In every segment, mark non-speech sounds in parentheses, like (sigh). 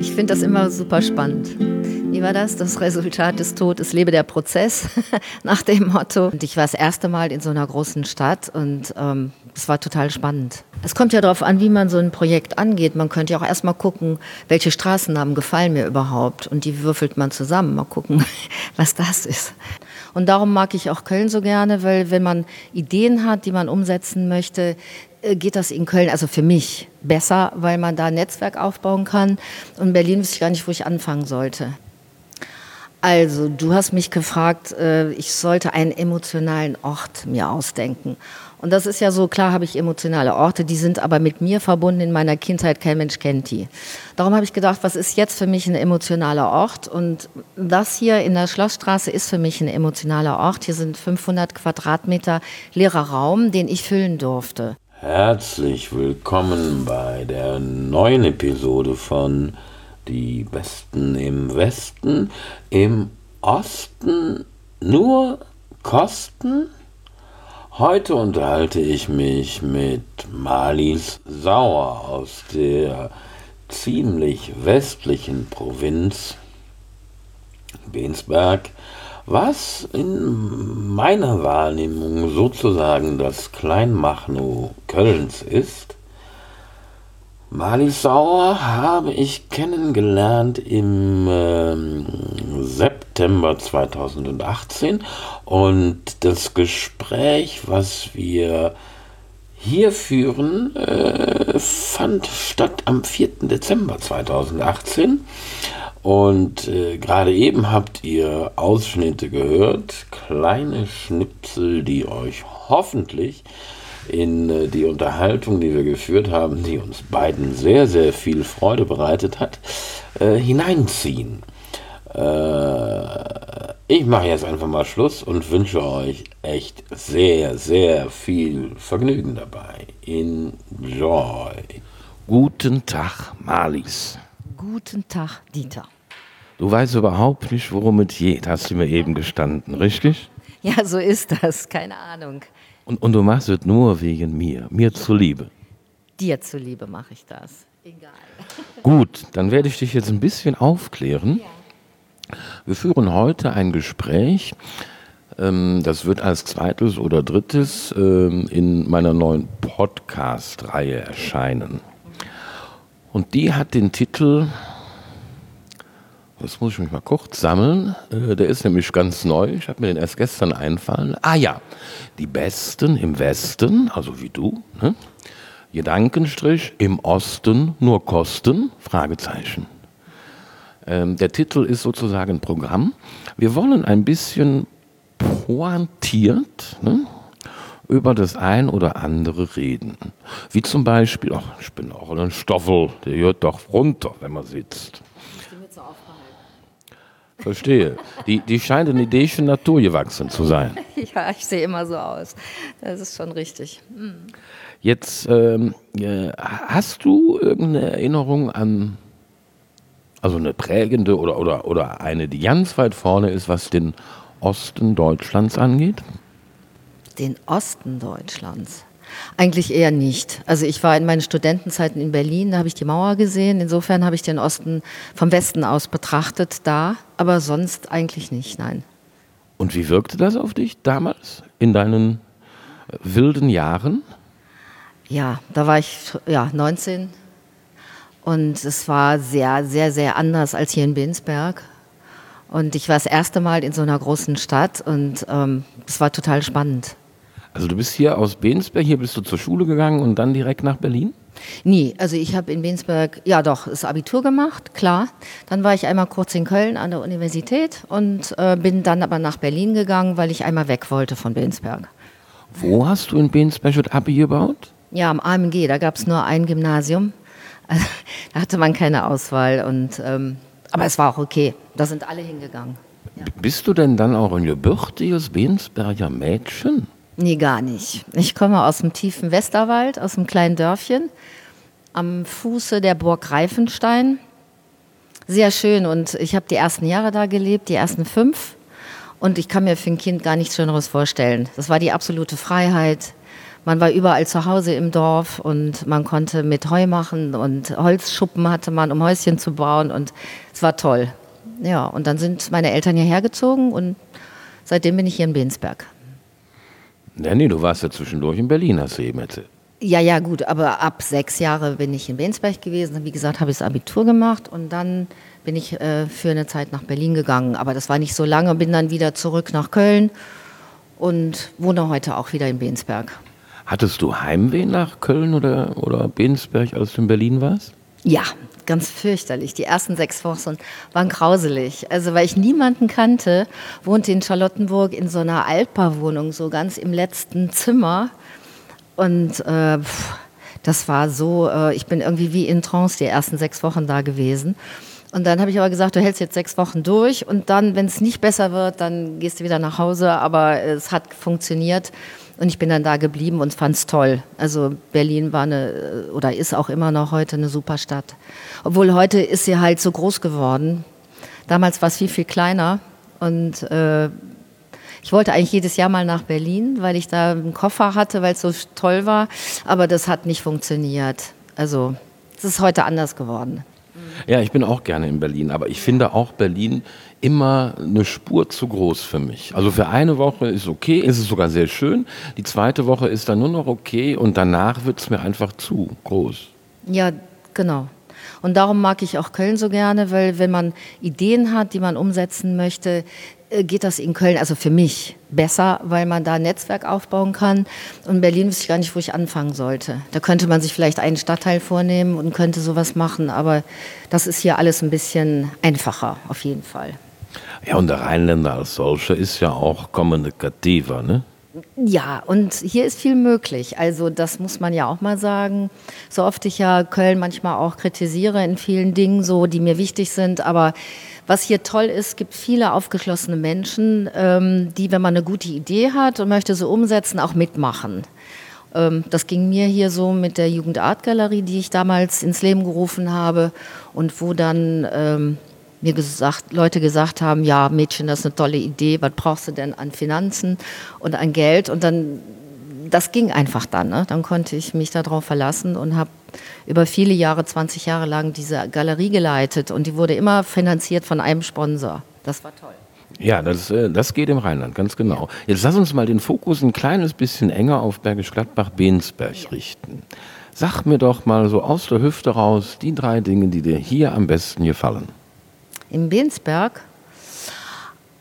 Ich finde das immer super spannend. Wie war das? Das Resultat des Todes, lebe der Prozess (laughs) nach dem Motto. Und ich war das erste Mal in so einer großen Stadt und ähm, es war total spannend. Es kommt ja darauf an, wie man so ein Projekt angeht. Man könnte ja auch erstmal gucken, welche Straßennamen gefallen mir überhaupt. Und die würfelt man zusammen. Mal gucken, (laughs) was das ist. Und darum mag ich auch Köln so gerne, weil wenn man Ideen hat, die man umsetzen möchte, äh, geht das in Köln, also für mich, besser, weil man da ein Netzwerk aufbauen kann. Und in Berlin wüsste ich gar nicht, wo ich anfangen sollte. Also, du hast mich gefragt, äh, ich sollte einen emotionalen Ort mir ausdenken. Und das ist ja so, klar habe ich emotionale Orte, die sind aber mit mir verbunden in meiner Kindheit, kein Mensch kennt die. Darum habe ich gedacht, was ist jetzt für mich ein emotionaler Ort? Und das hier in der Schlossstraße ist für mich ein emotionaler Ort. Hier sind 500 Quadratmeter leerer Raum, den ich füllen durfte. Herzlich willkommen bei der neuen Episode von Die Besten im Westen. Im Osten nur Kosten? Heute unterhalte ich mich mit Malis Sauer aus der ziemlich westlichen Provinz Bensberg, was in meiner Wahrnehmung sozusagen das Kleinmachnow Kölns ist. Malis Sauer habe ich kennengelernt im ähm, September 2018 und das Gespräch, was wir hier führen, äh, fand statt am 4. Dezember 2018 und äh, gerade eben habt ihr Ausschnitte gehört, kleine Schnipsel, die euch hoffentlich in äh, die Unterhaltung, die wir geführt haben, die uns beiden sehr, sehr viel Freude bereitet hat, äh, hineinziehen. Äh, ich mache jetzt einfach mal Schluss und wünsche euch echt sehr, sehr viel Vergnügen dabei. Enjoy. Guten Tag, Marlies. Guten Tag, Dieter. Du weißt überhaupt nicht, worum es geht, hast du mir eben gestanden, richtig? Ja, so ist das, keine Ahnung. Und, und du machst es nur wegen mir, mir zuliebe. Dir zuliebe mache ich das. Egal. Gut, dann werde ich dich jetzt ein bisschen aufklären. Wir führen heute ein Gespräch, ähm, das wird als zweites oder drittes ähm, in meiner neuen Podcast-Reihe erscheinen. Und die hat den Titel, das muss ich mich mal kurz sammeln, äh, der ist nämlich ganz neu, ich habe mir den erst gestern einfallen. Ah ja, die Besten im Westen, also wie du, ne? Gedankenstrich, im Osten nur Kosten, Fragezeichen. Ähm, der Titel ist sozusagen Programm. Wir wollen ein bisschen pointiert ne, über das ein oder andere reden. Wie zum Beispiel, ach, ich bin auch ein Stoffel, der hört doch runter, wenn man sitzt. Verstehe. Die, die scheint in idäischen Natur gewachsen zu sein. (laughs) Ja, ich sehe immer so aus. Das ist schon richtig. Hm. Jetzt ähm, äh, hast du irgendeine Erinnerung an, also eine prägende oder, oder, oder eine, die ganz weit vorne ist, was den Osten Deutschlands angeht? Den Osten Deutschlands? Eigentlich eher nicht. Also ich war in meinen Studentenzeiten in Berlin, da habe ich die Mauer gesehen. Insofern habe ich den Osten vom Westen aus betrachtet da, aber sonst eigentlich nicht, nein. Und wie wirkte das auf dich damals in deinen äh, wilden Jahren? Ja, da war ich ja 19 und es war sehr, sehr, sehr anders als hier in Binsberg. Und ich war das erste Mal in so einer großen Stadt und ähm, es war total spannend. Also du bist hier aus Bensberg, hier bist du zur Schule gegangen und dann direkt nach Berlin? Nie, also ich habe in Bensberg, ja doch, das Abitur gemacht, klar. Dann war ich einmal kurz in Köln an der Universität und äh, bin dann aber nach Berlin gegangen, weil ich einmal weg wollte von Bensberg. Wo hast du in Bensberg das Abi gebaut? Ja, am AMG, da gab es nur ein Gymnasium. Also, (laughs) da hatte man keine Auswahl und ähm, aber es war auch okay. Da sind alle hingegangen. Ja. Bist du denn dann auch ein gebürtiges Bensberger Mädchen? Nee, gar nicht. Ich komme aus dem tiefen Westerwald, aus einem kleinen Dörfchen am Fuße der Burg Reifenstein. Sehr schön und ich habe die ersten Jahre da gelebt, die ersten fünf. Und ich kann mir für ein Kind gar nichts Schöneres vorstellen. Das war die absolute Freiheit. Man war überall zu Hause im Dorf und man konnte mit Heu machen und Holzschuppen hatte man, um Häuschen zu bauen und es war toll. Ja, und dann sind meine Eltern hierher gezogen und seitdem bin ich hier in Bensberg. Ja, nee, du warst ja zwischendurch in Berlin, hast du eben erzählt. Ja, ja, gut, aber ab sechs Jahre bin ich in Bensberg gewesen. Wie gesagt, habe ich das Abitur gemacht und dann bin ich äh, für eine Zeit nach Berlin gegangen. Aber das war nicht so lange, bin dann wieder zurück nach Köln und wohne heute auch wieder in Bensberg. Hattest du Heimweh nach Köln oder, oder Bensberg, als du in Berlin warst? Ja, ganz fürchterlich. Die ersten sechs Wochen waren grauselig. Also weil ich niemanden kannte, wohnte in Charlottenburg in so einer Altbauwohnung, so ganz im letzten Zimmer. Und äh, das war so, äh, ich bin irgendwie wie in Trance die ersten sechs Wochen da gewesen. Und dann habe ich aber gesagt, du hältst jetzt sechs Wochen durch und dann, wenn es nicht besser wird, dann gehst du wieder nach Hause. Aber es hat funktioniert und ich bin dann da geblieben und fand es toll. Also Berlin war eine oder ist auch immer noch heute eine super Stadt. Obwohl heute ist sie halt so groß geworden. Damals war es viel, viel kleiner und äh, ich wollte eigentlich jedes Jahr mal nach Berlin, weil ich da einen Koffer hatte, weil es so toll war. Aber das hat nicht funktioniert. Also es ist heute anders geworden. Ja, ich bin auch gerne in Berlin, aber ich finde auch Berlin immer eine Spur zu groß für mich. Also für eine Woche ist okay, ist es sogar sehr schön. Die zweite Woche ist dann nur noch okay und danach wird es mir einfach zu groß. Ja, genau. Und darum mag ich auch Köln so gerne, weil wenn man Ideen hat, die man umsetzen möchte, geht das in Köln, also für mich, besser, weil man da ein Netzwerk aufbauen kann. Und in Berlin wüsste ich gar nicht, wo ich anfangen sollte. Da könnte man sich vielleicht einen Stadtteil vornehmen und könnte sowas machen, aber das ist hier alles ein bisschen einfacher, auf jeden Fall. Ja, und der Rheinländer als solcher ist ja auch kommunikativer, ne? Ja, und hier ist viel möglich. Also das muss man ja auch mal sagen. So oft ich ja Köln manchmal auch kritisiere in vielen Dingen, so die mir wichtig sind, aber was hier toll ist, gibt viele aufgeschlossene Menschen, ähm, die, wenn man eine gute Idee hat und möchte sie umsetzen, auch mitmachen. Ähm, das ging mir hier so mit der Jugendartgalerie, die ich damals ins Leben gerufen habe und wo dann ähm, mir gesagt, Leute gesagt haben, ja Mädchen, das ist eine tolle Idee, was brauchst du denn an Finanzen und an Geld? Und dann das ging einfach dann. Ne? Dann konnte ich mich darauf verlassen und habe über viele Jahre, 20 Jahre lang diese Galerie geleitet und die wurde immer finanziert von einem Sponsor. Das war toll. Ja, das, äh, das geht im Rheinland, ganz genau. Jetzt lass uns mal den Fokus ein kleines bisschen enger auf Bergisch Gladbach-Bensberg richten. Sag mir doch mal so aus der Hüfte raus die drei Dinge, die dir hier am besten gefallen. Im Bensberg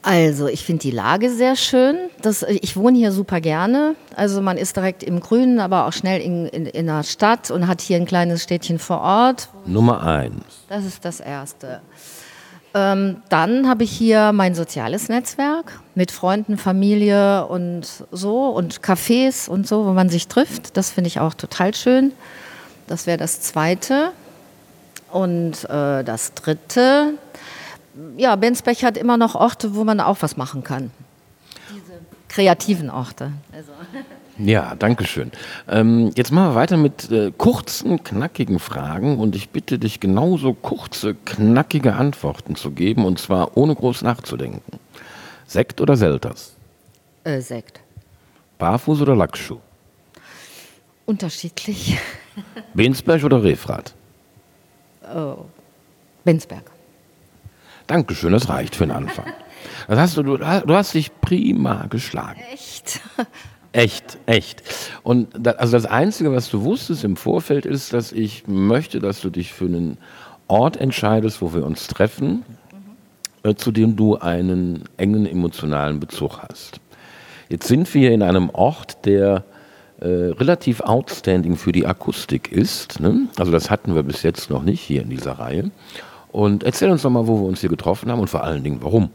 also, ich finde die Lage sehr schön. Das, ich wohne hier super gerne. Also, man ist direkt im Grünen, aber auch schnell in, in, in der Stadt und hat hier ein kleines Städtchen vor Ort. Nummer eins. Das ist das Erste. Ähm, dann habe ich hier mein soziales Netzwerk mit Freunden, Familie und so und Cafés und so, wo man sich trifft. Das finde ich auch total schön. Das wäre das Zweite. Und äh, das Dritte, ja, Bensbech hat immer noch Orte, wo man auch was machen kann. Diese kreativen Orte. Also. (laughs) Ja, danke schön. Ähm, jetzt machen wir weiter mit äh, kurzen, knackigen Fragen und ich bitte dich genauso kurze, knackige Antworten zu geben und zwar ohne groß nachzudenken. Sekt oder Selters? Äh, Sekt. Barfuß oder Lackschuh? Unterschiedlich. (laughs) Bensberg oder Refrat? Oh, Bensberg. Dankeschön, das reicht für den Anfang. (laughs) Das hast du, du, du hast dich prima geschlagen. Echt? Echt, echt. Und da, also das Einzige, was du wusstest im Vorfeld, ist, dass ich möchte, dass du dich für einen Ort entscheidest, wo wir uns treffen, mhm. äh, zu dem du einen engen emotionalen Bezug hast. Jetzt sind wir in einem Ort, der äh, relativ outstanding für die Akustik ist. Ne? Also das hatten wir bis jetzt noch nicht hier in dieser Reihe. Und erzähl uns doch mal, wo wir uns hier getroffen haben und vor allen Dingen, warum.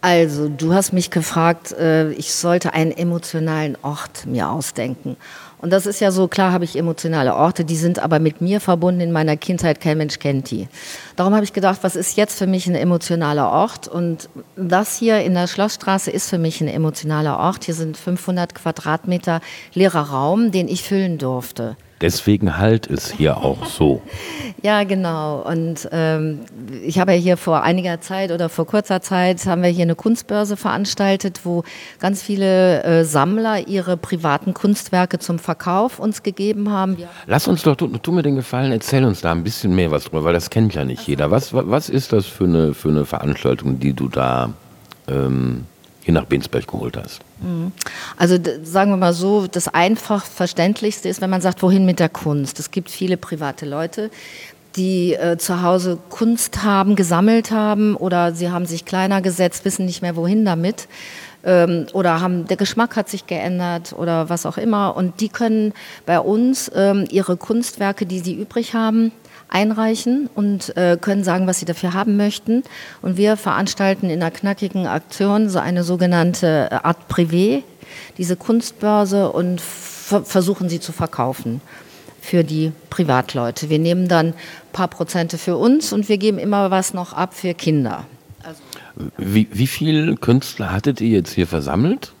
Also, du hast mich gefragt, äh, ich sollte einen emotionalen Ort mir ausdenken. Und das ist ja so, klar habe ich emotionale Orte, die sind aber mit mir verbunden in meiner Kindheit, kein Mensch kennt die. Darum habe ich gedacht, was ist jetzt für mich ein emotionaler Ort? Und das hier in der Schlossstraße ist für mich ein emotionaler Ort. Hier sind 500 Quadratmeter leerer Raum, den ich füllen durfte. Deswegen halt es hier auch so. (laughs) Ja, genau. Und ähm, ich habe ja hier vor einiger Zeit oder vor kurzer Zeit haben wir hier eine Kunstbörse veranstaltet, wo ganz viele äh, Sammler ihre privaten Kunstwerke zum Verkauf uns gegeben haben. Lass uns doch, tu, tu, mir den Gefallen, erzähl uns da ein bisschen mehr was drüber, weil das kennt ja nicht jeder. Was, was ist das für eine, für eine Veranstaltung, die du da ähm, hier nach Bensberg geholt hast? Mhm. Also sagen wir mal so, das einfach verständlichste ist, wenn man sagt, wohin mit der Kunst. Es gibt viele private Leute, die äh, zu Hause Kunst haben, gesammelt haben oder sie haben sich kleiner gesetzt, wissen nicht mehr wohin damit ähm, oder haben der Geschmack hat sich geändert oder was auch immer und die können bei uns ähm, ihre Kunstwerke, die sie übrig haben, einreichen und äh, können sagen, was sie dafür haben möchten. Und wir veranstalten in einer knackigen Aktion so eine sogenannte äh, Art Privé, diese Kunstbörse und versuchen sie zu verkaufen für die Privatleute. Wir nehmen dann ein paar Prozente für uns und wir geben immer was noch ab für Kinder. Also wie, wie viele Künstler hattet ihr jetzt hier versammelt?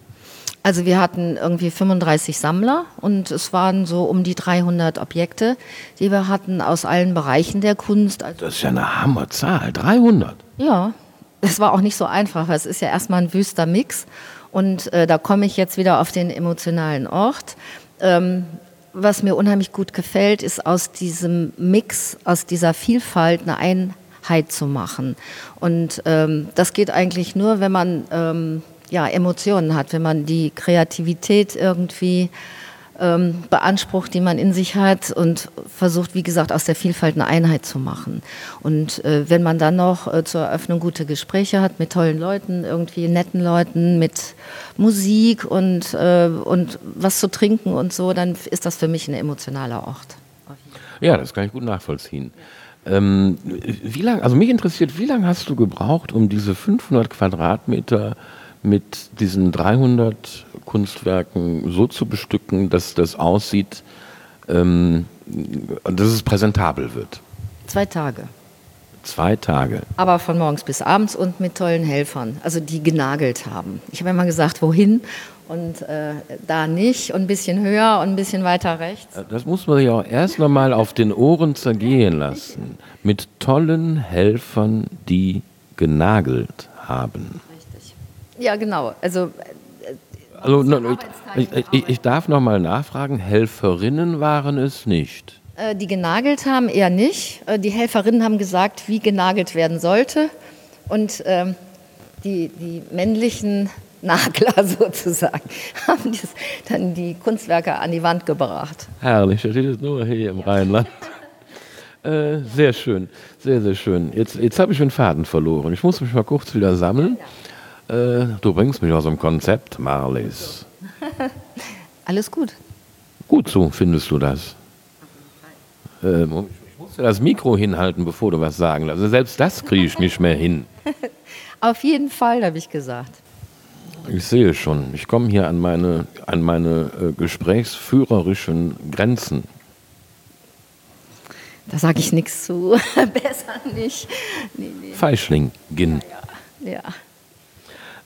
Also wir hatten irgendwie 35 Sammler und es waren so um die 300 Objekte, die wir hatten aus allen Bereichen der Kunst. Also das ist ja eine Hammerzahl, 300. Ja, es war auch nicht so einfach, weil es ist ja erstmal ein wüster Mix und äh, da komme ich jetzt wieder auf den emotionalen Ort. Ähm, was mir unheimlich gut gefällt, ist aus diesem Mix, aus dieser Vielfalt eine Einheit zu machen. Und ähm, das geht eigentlich nur, wenn man ähm, ja, Emotionen hat, wenn man die Kreativität irgendwie ähm, beansprucht, die man in sich hat und versucht, wie gesagt, aus der Vielfalt eine Einheit zu machen. Und äh, wenn man dann noch äh, zur Eröffnung gute Gespräche hat mit tollen Leuten, irgendwie netten Leuten, mit Musik und, äh, und was zu trinken und so, dann ist das für mich ein emotionaler Ort. Ja, das kann ich gut nachvollziehen. Ähm, wie lang, also mich interessiert, wie lange hast du gebraucht, um diese 500 Quadratmeter mit diesen 300 Kunstwerken so zu bestücken, dass das aussieht, ähm, dass es präsentabel wird? Zwei Tage. Zwei Tage. Aber von morgens bis abends und mit tollen Helfern, also die genagelt haben. Ich habe immer gesagt, wohin und äh, da nicht und ein bisschen höher und ein bisschen weiter rechts. Äh, das muss man sich auch erst noch mal auf den Ohren zergehen lassen. Mit tollen Helfern, die genagelt haben. Ja, genau. Also, äh, also ich, ich, ich, darf noch mal nachfragen, Helferinnen waren es nicht? Äh, die genagelt haben eher nicht. Äh, die Helferinnen haben gesagt, wie genagelt werden sollte. Und ähm, die, die männlichen (laughs) Nagler (laughs) sozusagen haben dann die Kunstwerke an die Wand gebracht. Herrlich, das ist nur hier im Rheinland. (laughs) Äh, sehr schön, sehr, sehr schön. Jetzt, jetzt habe ich den Faden verloren. Ich muss mich mal kurz wieder sammeln. Ja. Äh, du bringst mich aus dem Konzept, Marlies. (laughs) Alles gut. Gut so, findest du das? Äh, ich muss dir das Mikro hinhalten, bevor du was sagen lässt. Also selbst das kriege ich nicht mehr hin. (laughs) Auf jeden Fall, habe ich gesagt. Ich sehe schon. Ich komme hier an meine, an meine äh, gesprächsführerischen Grenzen. Da sage ich nichts zu. (laughs) Besser nicht. Nee, nee. Feischling, Gin. Ja. ja.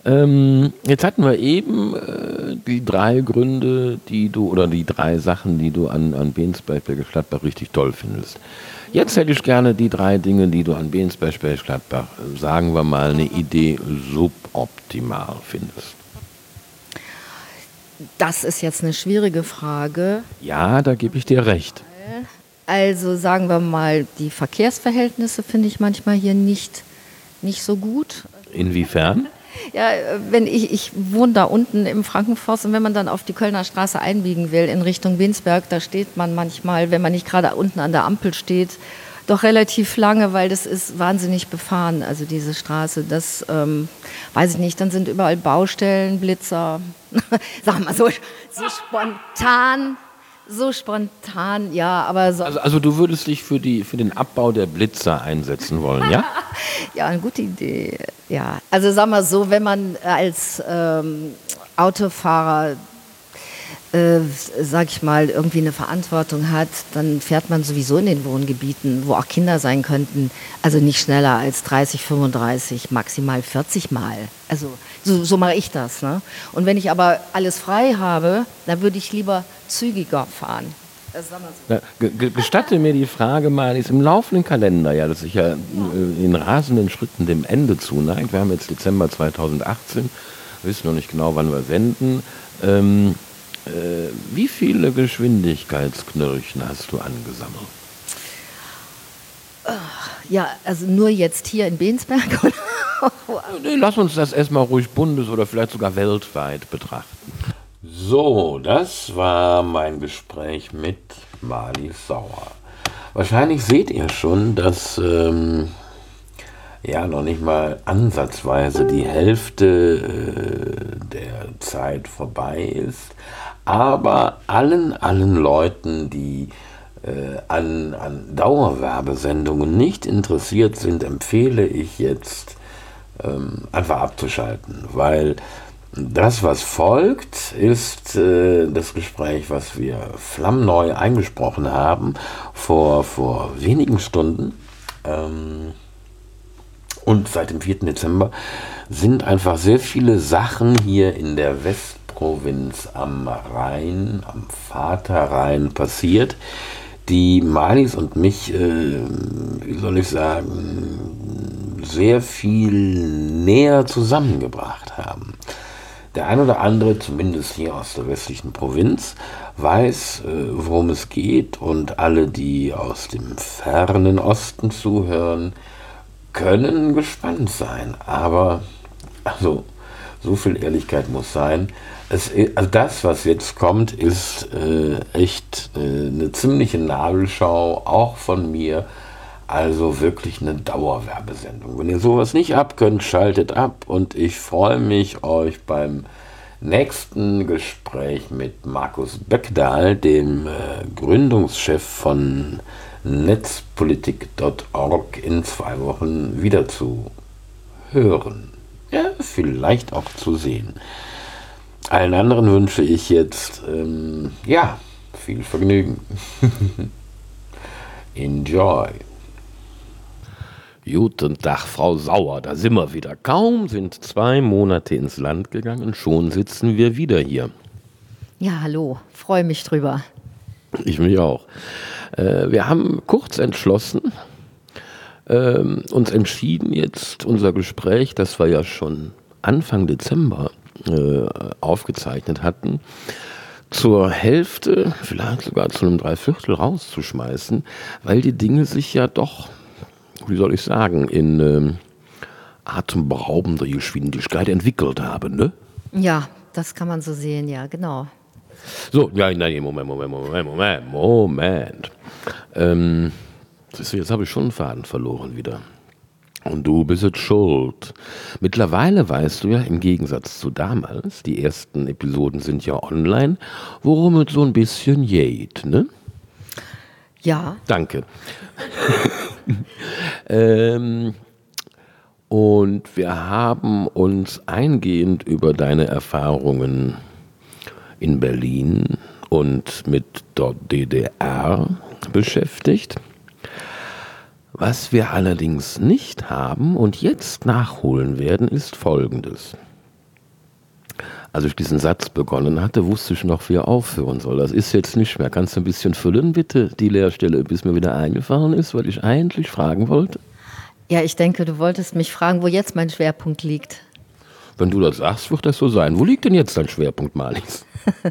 Ähm, jetzt hatten wir eben äh, die drei Gründe, die du, oder die drei Sachen, die du an, an Bensberg Gladbach richtig toll findest. Jetzt hätte ich gerne die drei Dinge, die du an Bensberg Gladbach, sagen wir mal, eine Idee suboptimal findest. Das ist jetzt eine schwierige Frage. Ja, da gebe ich dir recht. Also sagen wir mal, die Verkehrsverhältnisse finde ich manchmal hier nicht, nicht so gut. Inwiefern? Ja, wenn ich, ich wohne da unten im Frankenforst und wenn man dann auf die Kölner Straße einbiegen will in Richtung Winsberg, da steht man manchmal, wenn man nicht gerade unten an der Ampel steht, doch relativ lange, weil das ist wahnsinnig befahren, also diese Straße. Das ähm, weiß ich nicht, dann sind überall Baustellen, Blitzer. (laughs) Sag mal so, so spontan so spontan, ja, aber so. Also, also, du würdest dich für, die, für den Abbau der Blitzer einsetzen wollen, ja? (laughs) ja, eine gute Idee. Ja, also sag mal so, wenn man als ähm, Autofahrer äh, sag ich mal, irgendwie eine Verantwortung hat, dann fährt man sowieso in den Wohngebieten, wo auch Kinder sein könnten, also nicht schneller als 30, 35, maximal 40 Mal. Also so, so mache ich das. Ne? Und wenn ich aber alles frei habe, dann würde ich lieber zügiger fahren. Na, gestatte mir die Frage mal, ist im laufenden Kalender, ja, das sich ja äh, in rasenden Schritten dem Ende zuneigt. Wir haben jetzt Dezember 2018, wissen noch nicht genau, wann wir senden. Ähm, äh, wie viele Geschwindigkeitsknirchen hast du angesammelt? Ja, also nur jetzt hier in Bensberg? (laughs) nee, lass uns das erstmal ruhig bundes- oder vielleicht sogar weltweit betrachten. So, das war mein Gespräch mit Mali Sauer. Wahrscheinlich seht ihr schon, dass ähm, ja noch nicht mal ansatzweise die Hälfte äh, der Zeit vorbei ist. Aber allen, allen Leuten, die äh, an, an Dauerwerbesendungen nicht interessiert sind, empfehle ich jetzt ähm, einfach abzuschalten, weil das, was folgt, ist äh, das Gespräch, was wir flammneu eingesprochen haben vor, vor wenigen Stunden. Ähm, und seit dem 4. Dezember sind einfach sehr viele Sachen hier in der Westprovinz am Rhein, am Vaterrhein passiert, die Malis und mich, äh, wie soll ich sagen, sehr viel näher zusammengebracht haben. Der ein oder andere, zumindest hier aus der westlichen Provinz, weiß, äh, worum es geht und alle, die aus dem fernen Osten zuhören, können gespannt sein. Aber, also, so viel Ehrlichkeit muss sein. Es, also das, was jetzt kommt, ist äh, echt äh, eine ziemliche Nabelschau, auch von mir. Also wirklich eine Dauerwerbesendung. Wenn ihr sowas nicht abkönnt, schaltet ab und ich freue mich, euch beim nächsten Gespräch mit Markus Beckdahl, dem äh, Gründungschef von netzpolitik.org, in zwei Wochen wieder zu hören. Ja, vielleicht auch zu sehen. Allen anderen wünsche ich jetzt, ähm, ja, viel Vergnügen. (laughs) Enjoy. Guten Tag, Frau Sauer, da sind wir wieder. Kaum sind zwei Monate ins Land gegangen, schon sitzen wir wieder hier. Ja, hallo, freue mich drüber. Ich mich auch. Äh, wir haben kurz entschlossen, äh, uns entschieden jetzt unser Gespräch, das wir ja schon Anfang Dezember äh, aufgezeichnet hatten, zur Hälfte, vielleicht sogar zu einem Dreiviertel rauszuschmeißen, weil die Dinge sich ja doch, wie soll ich sagen, in ähm, atemberaubender Geschwindigkeit entwickelt haben, ne? Ja, das kann man so sehen, ja, genau. So, ja, nein, Moment, Moment, Moment, Moment, Moment. Ähm, jetzt habe ich schon einen Faden verloren wieder. Und du bist jetzt schuld. Mittlerweile weißt du ja im Gegensatz zu damals, die ersten Episoden sind ja online, worum es so ein bisschen geht, ne? Ja. Danke. (laughs) ähm, und wir haben uns eingehend über deine Erfahrungen in Berlin und mit der DDR beschäftigt. Was wir allerdings nicht haben und jetzt nachholen werden, ist Folgendes. Als ich diesen Satz begonnen hatte, wusste ich noch, wie er aufhören soll. Das ist jetzt nicht mehr. Kannst du ein bisschen füllen, bitte, die Leerstelle, bis mir wieder eingefallen ist, weil ich eigentlich fragen wollte? Ja, ich denke, du wolltest mich fragen, wo jetzt mein Schwerpunkt liegt. Wenn du das sagst, wird das so sein. Wo liegt denn jetzt dein Schwerpunkt, Malis? (laughs)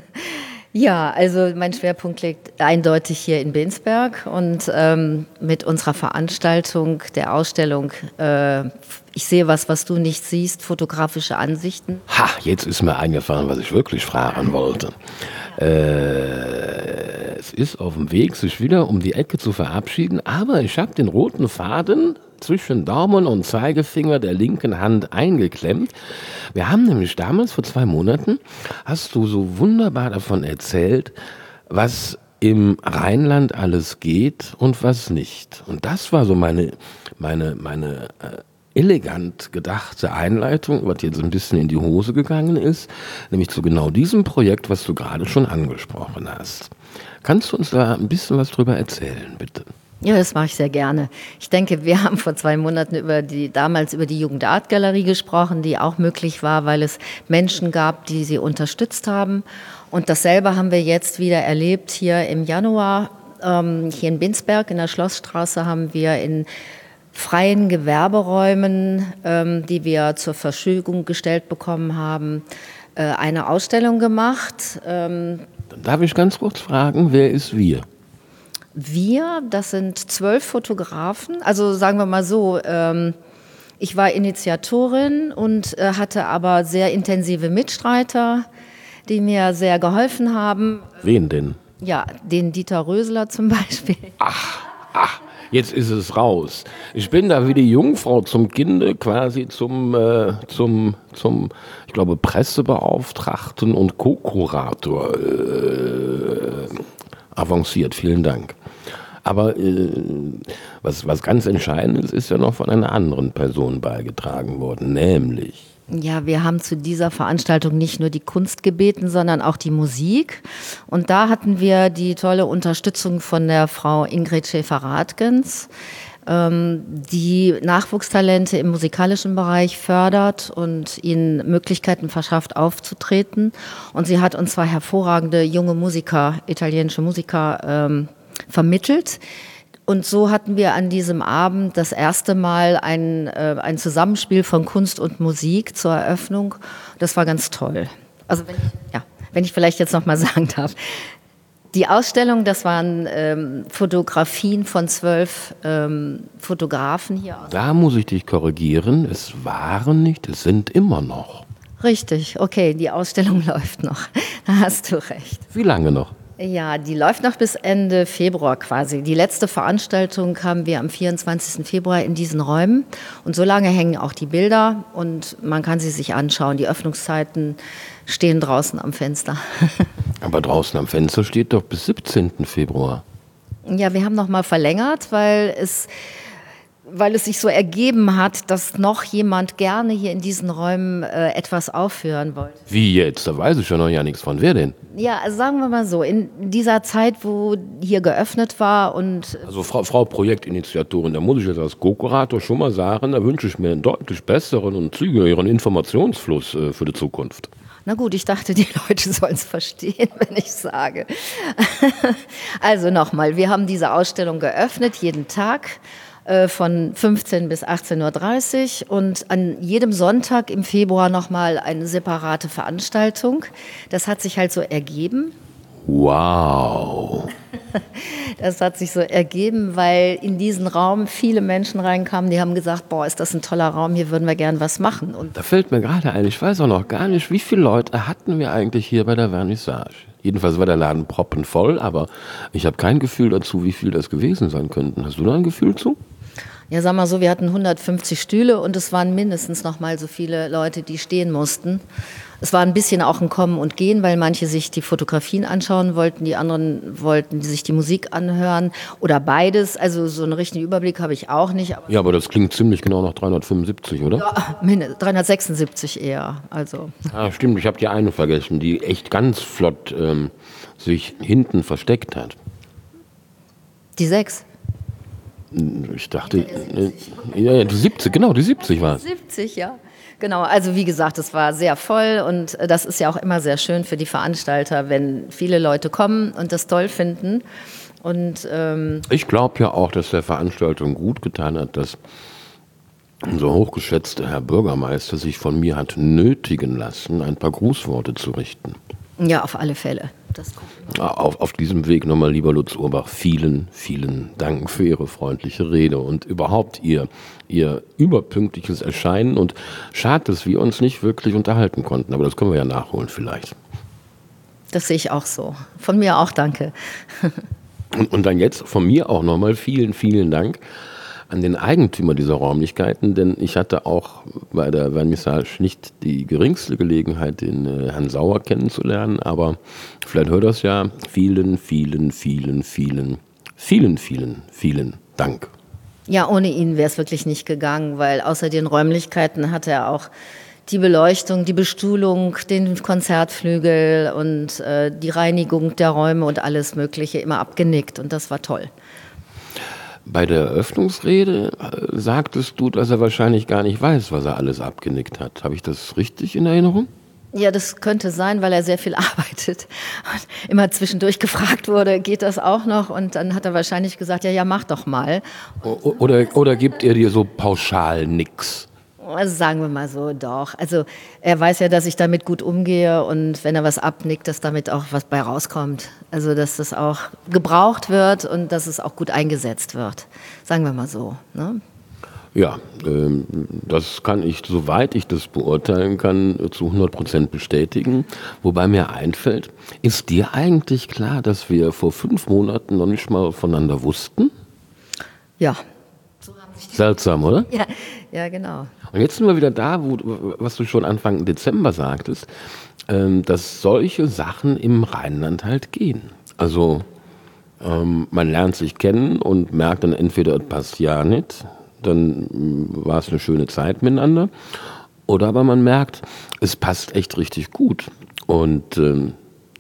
Ja, also mein Schwerpunkt liegt eindeutig hier in Bensberg und ähm, mit unserer Veranstaltung der Ausstellung äh, Ich sehe was, was du nicht siehst, fotografische Ansichten. Ha, jetzt ist mir eingefallen, was ich wirklich fragen wollte. Äh, es ist auf dem Weg, sich wieder um die Ecke zu verabschieden, aber ich habe den roten Faden zwischen Daumen und Zeigefinger der linken Hand eingeklemmt. Wir haben nämlich damals, vor zwei Monaten, hast du so wunderbar davon erzählt, was im Rheinland alles geht und was nicht. Und das war so meine, meine, meine äh, elegant gedachte Einleitung, was jetzt ein bisschen in die Hose gegangen ist, nämlich zu genau diesem Projekt, was du gerade schon angesprochen hast. Kannst du uns da ein bisschen was drüber erzählen, bitte? Ja, das mache ich sehr gerne. Ich denke, wir (laughs) haben vor zwei Monaten über die, damals über die Jugendartgalerie gesprochen, die auch möglich war, weil es Menschen gab, die sie unterstützt haben. Und dasselbe haben wir jetzt wieder erlebt hier im Januar. Ähm, hier in Binsberg in der Schlossstraße haben wir in freien Gewerberäumen, ähm, die wir zur Verfügung gestellt bekommen haben, äh, eine Ausstellung gemacht. Ähm, Darf ich ganz kurz fragen, wer ist wir? Wir, das sind zwölf Fotografen, also sagen wir mal so, ähm, ich war Initiatorin und äh, hatte aber sehr intensive Mitstreiter, die mir sehr geholfen haben. Wen denn? Ja, den Dieter Rösler zum (laughs) Beispiel. Ach, ach, jetzt ist es raus. Ich bin da wie die Jungfrau zum Kinde quasi zum, äh, zum, zum, ich glaube, Pressebeauftragten und Co-Kurator äh, avanciert. Vielen Dank. Aber äh, was, was ganz Entscheidendes ist ja noch von einer anderen Person beigetragen worden, nämlich ja, wir haben zu dieser Veranstaltung nicht nur die Kunst gebeten, sondern auch die Musik. Und da hatten wir die tolle Unterstützung von der Frau Ingrid Schäfer-Radgens, die Nachwuchstalente im musikalischen Bereich fördert und ihnen Möglichkeiten verschafft, aufzutreten. Und sie hat uns zwei hervorragende junge Musiker, italienische Musiker, ähm, vermittelt und so hatten wir an diesem Abend das erste Mal ein, äh, ein Zusammenspiel von Kunst und Musik zur Eröffnung. Das war ganz toll. Also wenn ich, ja, wenn ich vielleicht jetzt noch mal (laughs) sagen darf. Die Ausstellung, das waren ähm, Fotografien von zwölf ähm, Fotografen hier. Da muss ich dich korrigieren. Es waren nicht, es sind immer noch. Richtig, okay, die Ausstellung (laughs) läuft noch. Da hast du recht. Wie lange noch? Ja, die läuft noch bis Ende Februar quasi. Die letzte Veranstaltung haben wir am 24. Februar in diesen Räumen. Und so lange hängen auch die Bilder und man kann sie sich anschauen. Die Öffnungszeiten stehen draußen am Fenster. (laughs) Aber draußen am Fenster steht doch bis 17. Februar. Ja, wir haben noch mal verlängert, weil es weil es sich so ergeben hat, dass noch jemand gerne hier in diesen Räumen äh, etwas aufhören wollte. Wie jetzt? Da weiß ich ja noch ja nichts von. Wer denn? Ja, also sagen wir mal so, in dieser Zeit, wo hier geöffnet war und... Also Frau, Frau Projektinitiatorin, da muss ich jetzt als Co-Kurator schon mal sagen, da wünsche ich mir einen deutlich besseren und zügigeren Informationsfluss äh, für die Zukunft. Na gut, ich dachte, die Leute sollen es verstehen, (laughs) wenn ich sage. (laughs) also nochmal, wir haben diese Ausstellung geöffnet, jeden Tag. Äh, von 15 bis 18.30 Uhr und an jedem Sonntag im Februar nochmal eine separate Veranstaltung. Das hat sich halt so ergeben. Wow. (laughs) Das hat sich so ergeben, weil in diesen Raum viele Menschen reinkamen, die haben gesagt, boah, ist das ein toller Raum, hier würden wir gern was machen. Und da fällt mir gerade ein, ich weiß auch noch gar nicht, wie viele Leute hatten wir eigentlich hier bei der Vernissage? Jedenfalls war der Laden proppenvoll, aber ich habe kein Gefühl dazu, wie viel das gewesen sein könnten. Hast du da ein Gefühl zu? Ja, sag mal so, wir hatten 150 Stühle und es waren mindestens noch mal so viele Leute, die stehen mussten. Es war ein bisschen auch ein Kommen und Gehen, weil manche sich die Fotografien anschauen wollten, die anderen wollten sich die Musik anhören oder beides. Also so einen richtigen Überblick habe ich auch nicht. Aber ja, aber das klingt ziemlich genau nach 375, oder? Ja, 376 eher. Also. Ah, stimmt, ich habe die eine vergessen, die echt ganz flott ähm, sich hinten versteckt hat. Die sechs. Ich dachte, ja, ja, die 70, genau, die 70 war es. 70, ja. Genau, also wie gesagt, es war sehr voll und äh, das ist ja auch immer sehr schön für die Veranstalter, wenn viele Leute kommen und das toll finden. Und, ähm ich glaube ja auch, dass der Veranstaltung gut getan hat, dass unser hochgeschätzter Herr Bürgermeister sich von mir hat nötigen lassen, ein paar Grußworte zu richten. Ja, auf alle Fälle. Auf, auf diesem Weg nochmal, lieber Lutz Urbach, vielen, vielen Dank für Ihre freundliche Rede und überhaupt Ihr, Ihr überpünktliches Erscheinen. Und schade, dass wir uns nicht wirklich unterhalten konnten, aber das können wir ja nachholen vielleicht. Das sehe ich auch so. Von mir auch danke. und, und dann jetzt von mir auch nochmal vielen, vielen Dank an den Eigentümer dieser Räumlichkeiten, denn ich hatte auch bei der Vernissage nicht die geringste Gelegenheit, den äh, Herrn Sauer kennenzulernen, aber vielleicht hört das ja. Vielen, vielen, vielen, vielen, vielen, vielen, vielen Dank. Ja, ohne ihn wäre es wirklich nicht gegangen, weil außer den Räumlichkeiten hat er auch die Beleuchtung, die Bestuhlung, den Konzertflügel und äh, die Reinigung der Räume und alles Mögliche immer abgenickt und das war toll. Bei der Eröffnungsrede äh, sagtest du, dass er wahrscheinlich gar nicht weiß, was er alles abgenickt hat. Habe ich das richtig in Erinnerung? Ja, das könnte sein, weil er sehr viel (laughs) arbeitet und immer zwischendurch gefragt wurde, geht das auch noch? Und dann hat er wahrscheinlich gesagt, ja, ja, mach doch mal. Oder, oder gibt er dir so pauschal nix? Also sagen wir mal so, doch. Also er weiß ja, dass ich damit gut umgehe und wenn er was abnickt, dass damit auch was bei rauskommt. Also dass das auch gebraucht wird und dass es auch gut eingesetzt wird. Sagen wir mal so. Ne? Ja, ähm, das kann ich, soweit ich das beurteilen kann, zu 100 Prozent bestätigen. Wobei mir einfällt, ist dir eigentlich klar, dass wir vor fünf Monaten noch nicht mal voneinander wussten? Ja. Seltsam, oder? Ja, ja, genau. Und jetzt sind wir wieder da, wo, was du schon Anfang Dezember sagtest, ähm, dass solche Sachen im Rheinland halt gehen. Also ähm, man lernt sich kennen und merkt dann entweder, es passt ja nicht, dann mm, war es eine schöne Zeit miteinander, oder aber man merkt, es passt echt richtig gut. Und ähm,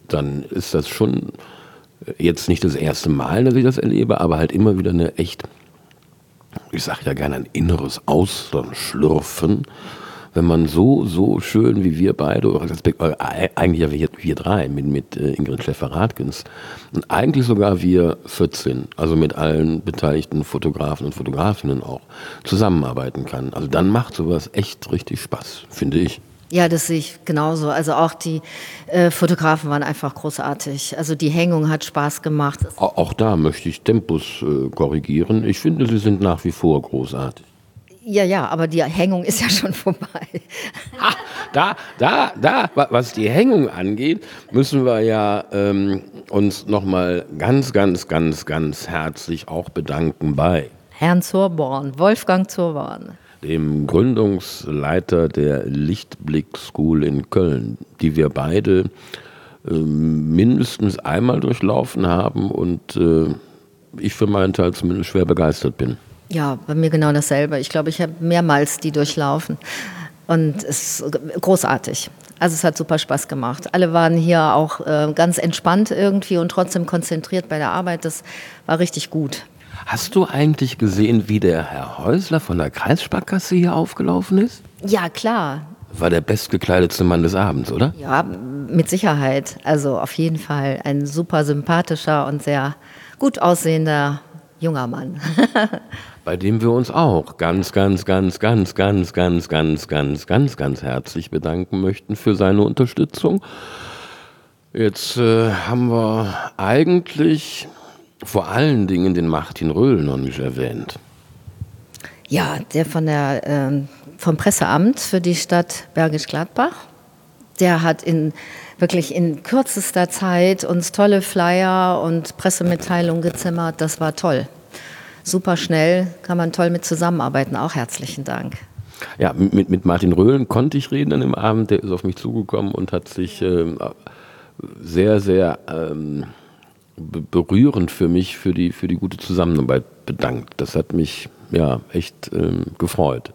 dann ist das schon jetzt nicht das erste Mal, dass ich das erlebe, aber halt immer wieder eine echt ich sage ja gerne ein inneres Austernschlürfen, wenn man so, so schön wie wir beide, äh, eigentlich ja wir, wir drei mit, mit äh, Ingrid Schäfer-Rathgens und eigentlich sogar wir 14, also mit allen beteiligten Fotografen und Fotografinnen auch, zusammenarbeiten kann. Also dann macht sowas echt richtig Spaß, finde ich. Ja, das sehe ich genauso. Also auch die äh, Fotografen waren einfach großartig. Also die Hängung hat Spaß gemacht. Auch da möchte ich Tempus äh, korrigieren. Ich finde, sie sind nach wie vor großartig. Ja, ja, aber die Hängung ist ja schon (laughs) vorbei. Ha, da, da, da, was die Hängung angeht, müssen wir ja ähm, uns nochmal ganz, ganz, ganz, ganz herzlich auch bedanken bei Herrn Zurborn, Wolfgang Zurborn dem Gründungsleiter der Lichtblick School in Köln, die wir beide äh, mindestens einmal durchlaufen haben und äh, ich für meinen Teil zumindest schwer begeistert bin. Ja, bei mir genau dasselbe. Ich glaube, ich habe mehrmals die durchlaufen und es ist großartig. Also es hat super Spaß gemacht. Alle waren hier auch äh, ganz entspannt irgendwie und trotzdem konzentriert bei der Arbeit. Das war richtig gut. Hast du eigentlich gesehen, wie der Herr Häusler von der Kreissparkasse hier aufgelaufen ist? Ja, klar. War der bestgekleidetste Mann des Abends, oder? Ja, mit Sicherheit. Also auf jeden Fall ein super sympathischer und sehr gut aussehender junger Mann. (laughs) Bei dem wir uns auch ganz, ganz, ganz, ganz, ganz, ganz, ganz, ganz, ganz, ganz herzlich bedanken möchten für seine Unterstützung. Jetzt äh, haben wir eigentlich vor allen Dingen den Martin Röhl noch nicht erwähnt. Ja, der von der, äh, vom Presseamt für die Stadt Bergisch Gladbach. Der hat in, wirklich in kürzester Zeit uns tolle Flyer und Pressemitteilungen gezimmert. Das war toll. Super schnell, kann man toll mit zusammenarbeiten. Auch herzlichen Dank. Ja, mit, mit Martin Röhlen konnte ich reden an dem Abend. Der ist auf mich zugekommen und hat sich äh, sehr, sehr ähm, berührend für mich, für die, für die gute Zusammenarbeit bedankt. Das hat mich ja echt ähm, gefreut.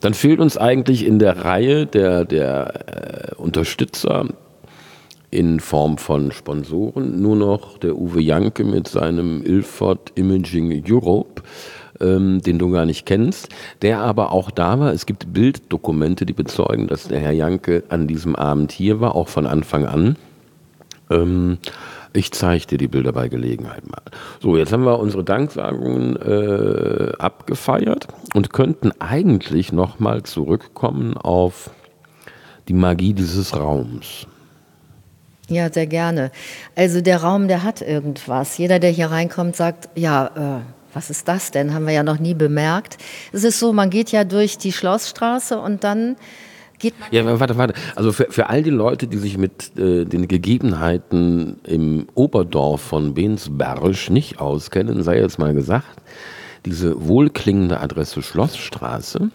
Dann fehlt uns eigentlich in der Reihe der, der äh, Unterstützer in Form von Sponsoren nur noch der Uwe Janke mit seinem Ilford Imaging Europe, ähm, den du gar nicht kennst, der aber auch da war. Es gibt Bilddokumente, die bezeugen, dass der Herr Janke an diesem Abend hier war, auch von Anfang an. Ähm, ich zeige dir die Bilder bei Gelegenheit mal. So, jetzt haben wir unsere Danksagungen äh, abgefeiert und könnten eigentlich nochmal zurückkommen auf die Magie dieses Raums. Ja, sehr gerne. Also der Raum, der hat irgendwas. Jeder, der hier reinkommt, sagt, ja, äh, was ist das denn? Haben wir ja noch nie bemerkt. Es ist so, man geht ja durch die Schlossstraße und dann Geht ja, warte, warte. Also für, für all die Leute, die sich mit äh, den Gegebenheiten im Oberdorf von Bensberg nicht auskennen, sei jetzt mal gesagt, diese wohlklingende Adresse Schlossstraße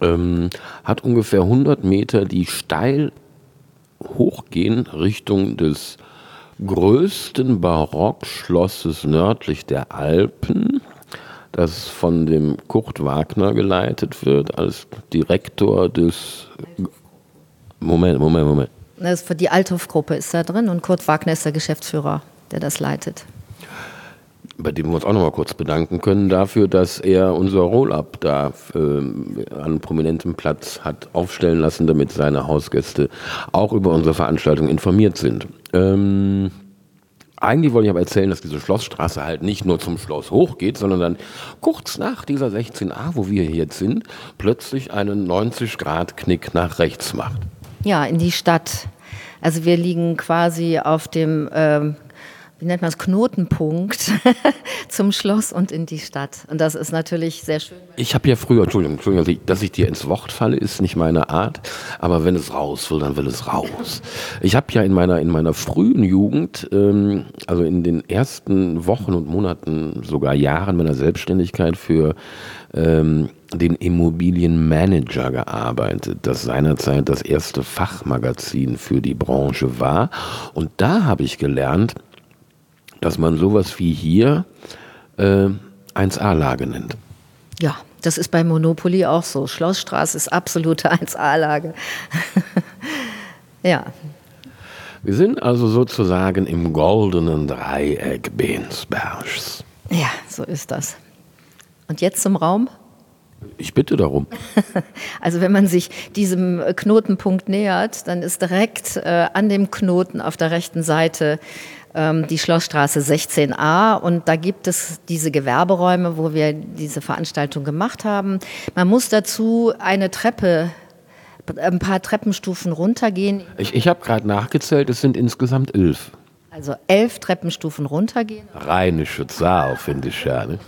ähm, hat ungefähr 100 Meter, die steil hochgehen Richtung des größten Barockschlosses nördlich der Alpen das von dem Kurt Wagner geleitet wird als Direktor des. Moment, Moment, Moment. Das für die Althoff-Gruppe ist da drin und Kurt Wagner ist der Geschäftsführer, der das leitet. bei dem wir uns auch noch mal kurz bedanken können dafür, dass er unser Roll-Up da äh, an prominentem Platz hat aufstellen lassen, damit seine Hausgäste auch über unsere Veranstaltung informiert sind. Ähm, eigentlich wollte ich aber erzählen, dass diese Schlossstraße halt nicht nur zum Schloss hochgeht, sondern dann kurz nach dieser 16a, wo wir jetzt sind, plötzlich einen 90-Grad-Knick nach rechts macht. Ja, in die Stadt. Also wir liegen quasi auf dem ähm, wie nennt man es, Knotenpunkt (laughs) zum Schloss und in die Stadt. Und das ist natürlich sehr schön. Ich habe ja früher, Entschuldigung, Entschuldigung, dass ich dir ins Wort falle, ist nicht meine Art. Aber wenn es raus will, dann will es raus. Ich habe ja in meiner, in meiner frühen Jugend, ähm, also in den ersten Wochen und Monaten, sogar Jahren meiner Selbstständigkeit für ähm, den Immobilienmanager gearbeitet, das seinerzeit das erste Fachmagazin für die Branche war. Und da habe ich gelernt, dass man sowas wie hier äh, 1A-Lage nennt. Ja, das ist bei Monopoly auch so. Schlossstraße ist absolute (laughs) 1A-Lage. (laughs) ja. Wir sind also sozusagen im goldenen Dreieck Bensbergs. Ja, so ist das. Und jetzt zum Raum? Ich bitte darum. (laughs) Also wenn man sich diesem Knotenpunkt nähert, dann ist direkt äh, an dem Knoten auf der rechten Seite die Schlossstraße 16a und da gibt es diese Gewerberäume, wo wir diese Veranstaltung gemacht haben. Man muss dazu eine Treppe ein paar Treppenstufen runtergehen. Ich, ich habe gerade nachgezählt, es sind insgesamt elf. Also elf Treppenstufen runtergehen. Rheinische Zahl, finde ich ja. Ne?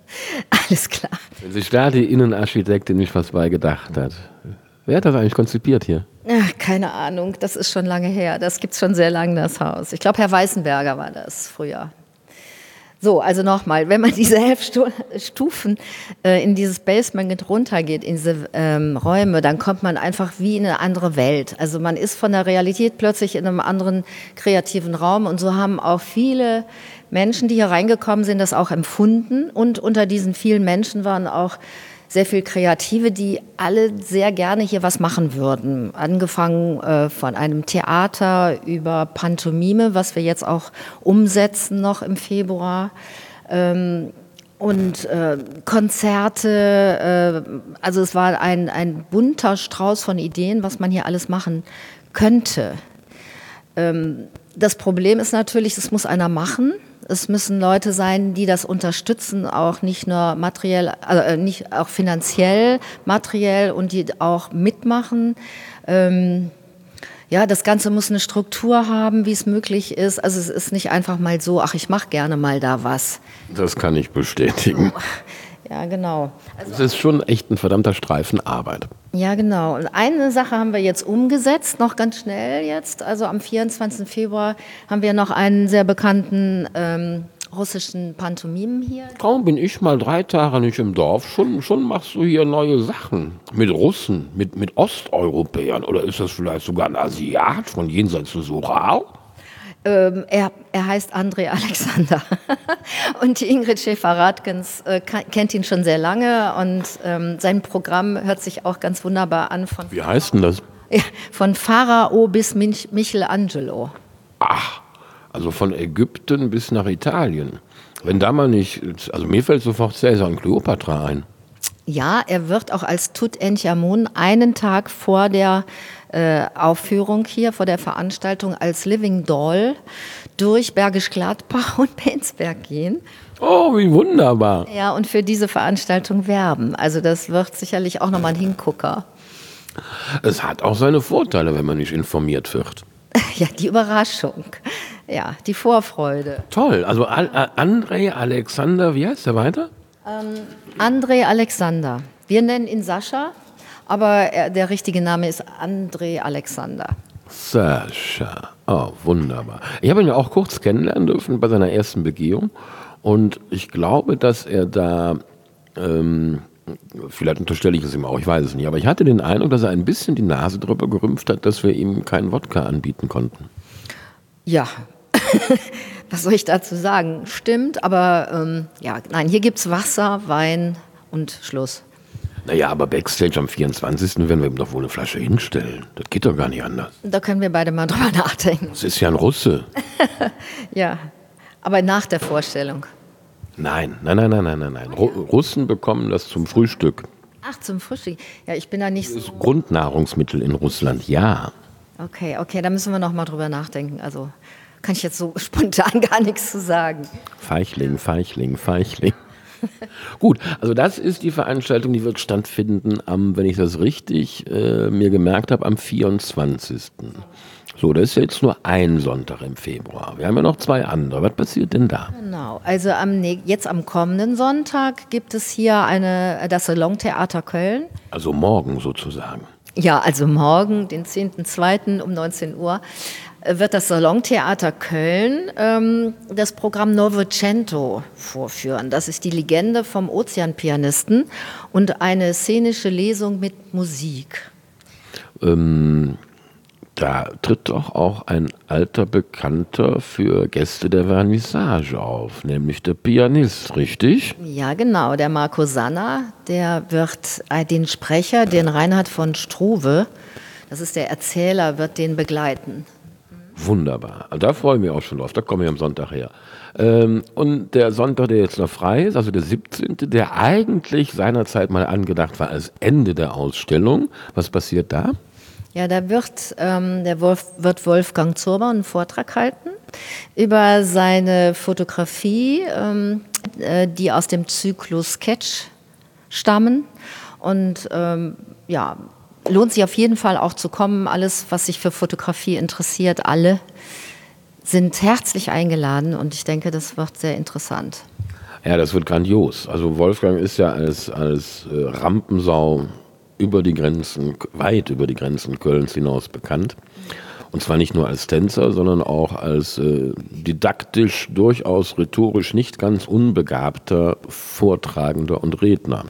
(laughs) Alles klar. Wenn sich da die Innenarchitektin nicht was bei gedacht hat. Wer hat das eigentlich konzipiert hier? Ach, keine Ahnung, das ist schon lange her. Das gibt es schon sehr lange, das Haus. Ich glaube, Herr Weißenberger war das früher. So, also nochmal, wenn man (laughs) diese elf Stufen äh, in dieses Basement runtergeht, in diese ähm, Räume, dann kommt man einfach wie in eine andere Welt. Also man ist von der Realität plötzlich in einem anderen kreativen Raum und so haben auch viele Menschen, die hier reingekommen sind, das auch empfunden und unter diesen vielen Menschen waren auch sehr viel Kreative, die alle sehr gerne hier was machen würden. Angefangen äh, von einem Theater über Pantomime, was wir jetzt auch umsetzen noch im Februar. Ähm, und äh, Konzerte, äh, also es war ein, ein bunter Strauß von Ideen, was man hier alles machen könnte. Ähm, das Problem ist natürlich, es muss einer machen. Es müssen Leute sein, die das unterstützen, auch nicht nur materiell, also nicht auch finanziell, materiell und die auch mitmachen. Ähm, ja, das Ganze muss eine Struktur haben, wie es möglich ist. Also es ist nicht einfach mal so, ach, ich mache gerne mal da was. Das kann ich bestätigen. (laughs) Ja, genau. Also, es ist schon echt ein verdammter Streifen Arbeit. Ja, genau. Und eine Sache haben wir jetzt umgesetzt, noch ganz schnell jetzt. Also am 24. Februar haben wir noch einen sehr bekannten ähm, russischen Pantomimen hier. Kaum bin ich mal drei Tage nicht im Dorf, schon, schon machst du hier neue Sachen. Mit Russen, mit, mit Osteuropäern. Oder ist das vielleicht sogar ein Asiat von jenseits des Ural? Ähm, er, er heißt André Alexander. (laughs) und die Ingrid Schäfer-Radgens äh, kennt ihn schon sehr lange und ähm, sein Programm hört sich auch ganz wunderbar an. Von Wie heißt denn das? Ja, von Pharao bis Mich Michelangelo. Ach, also von Ägypten bis nach Italien. Wenn da mal nicht, also mir fällt sofort Cäsar und Kleopatra ein. Ja, er wird auch als Tutanchamun einen Tag vor der äh, Aufführung hier, vor der Veranstaltung als Living Doll durch Bergisch Gladbach und Penzberg gehen. Oh, wie wunderbar. Ja, und für diese Veranstaltung werben. Also das wird sicherlich auch nochmal ein Hingucker. Es hat auch seine Vorteile, wenn man nicht informiert wird. (laughs) Ja, die Überraschung. Ja, die Vorfreude. Toll. Also Al André Alexander, wie heißt der weiter? Ähm, André Alexander. Wir nennen ihn Sascha, aber er, der richtige Name ist André Alexander. Sascha. Oh, wunderbar. Ich habe ihn ja auch kurz kennenlernen dürfen bei seiner ersten Begehung. Und ich glaube, dass er da, ähm, vielleicht unterstelle ich es ihm auch, ich weiß es nicht, aber ich hatte den Eindruck, dass er ein bisschen die Nase drüber gerümpft hat, dass wir ihm keinen Wodka anbieten konnten. Ja, (laughs) was soll ich dazu sagen? Stimmt, aber ähm, ja, nein, hier gibt es Wasser, Wein und Schluss. Naja, aber Backstage am 24. werden wir ihm doch wohl eine Flasche hinstellen. Das geht doch gar nicht anders. Da können wir beide mal (laughs) drüber nachdenken. Das ist ja ein Russe. (laughs) ja, aber nach der Vorstellung. Nein, nein, nein, nein, nein, nein, nein. Ru Russen bekommen das zum Frühstück. Ach, zum Frühstück. Ja, ich bin da nicht Das so. ist Grundnahrungsmittel in Russland, ja. Okay, okay, da müssen wir noch mal drüber nachdenken. Also kann ich jetzt so (laughs) spontan gar nichts zu sagen. Feichling, Feichling, Feichling. Gut, also das ist die Veranstaltung, die wird stattfinden am, wenn ich das richtig äh, mir gemerkt habe, am 24. So, das ist jetzt nur ein Sonntag im Februar. Wir haben ja noch zwei andere. Was passiert denn da? Genau, also am, jetzt am kommenden Sonntag gibt es hier eine, das Salontheater Köln. Also morgen sozusagen. Ja, also morgen, den 10.02. um 19 Uhr, wird das Salontheater Köln ähm, das Programm Novecento vorführen. Das ist die Legende vom Ozeanpianisten und eine szenische Lesung mit Musik. Ähm, da tritt doch auch ein alter Bekannter für Gäste der Vernissage auf, nämlich der Pianist, richtig? Ja, genau. Der Marco Sanna, der wird äh, den Sprecher, den Reinhard von Struve, das ist der Erzähler, wird den begleiten. Wunderbar. Also da freue ich mich auch schon drauf. Da komme ich am Sonntag her. Ähm, und der Sonntag, der jetzt noch frei ist, also der 17., der eigentlich seinerzeit mal angedacht war als Ende der Ausstellung. Was passiert da? Ja, da wird, ähm, der Wolf, wird Wolfgang Zurber einen Vortrag halten über seine Fotografie, ähm, äh, die aus dem Zyklus Sketch stammen. Und ähm, ja, lohnt sich auf jeden Fall auch zu kommen. Alles, was sich für Fotografie interessiert, alle sind herzlich eingeladen und ich denke, das wird sehr interessant. Ja, das wird grandios. Also Wolfgang ist ja als, als äh, Rampensau über die Grenzen, weit über die Grenzen Kölns hinaus bekannt. Und zwar nicht nur als Tänzer, sondern auch als äh, didaktisch, durchaus rhetorisch nicht ganz unbegabter Vortragender und Redner.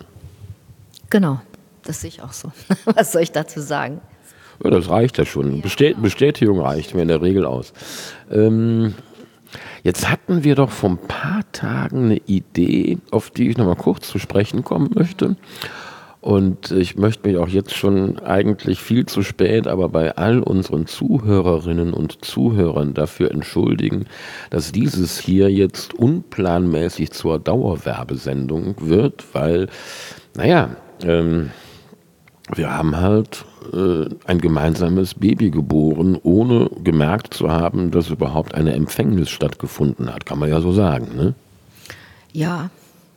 Genau, das sehe ich auch so. (laughs) Was soll ich dazu sagen? Ja, das reicht ja schon. Bestät Bestätigung reicht mir in der Regel aus. Ähm, jetzt hatten wir doch vor ein paar Tagen eine Idee, auf die ich noch mal kurz zu sprechen kommen möchte. Und ich möchte mich auch jetzt schon eigentlich viel zu spät, aber bei all unseren Zuhörerinnen und Zuhörern dafür entschuldigen, dass dieses hier jetzt unplanmäßig zur Dauerwerbesendung wird, weil, naja, ähm, wir haben halt äh, ein gemeinsames Baby geboren, ohne gemerkt zu haben, dass überhaupt eine Empfängnis stattgefunden hat. Kann man ja so sagen, ne? Ja,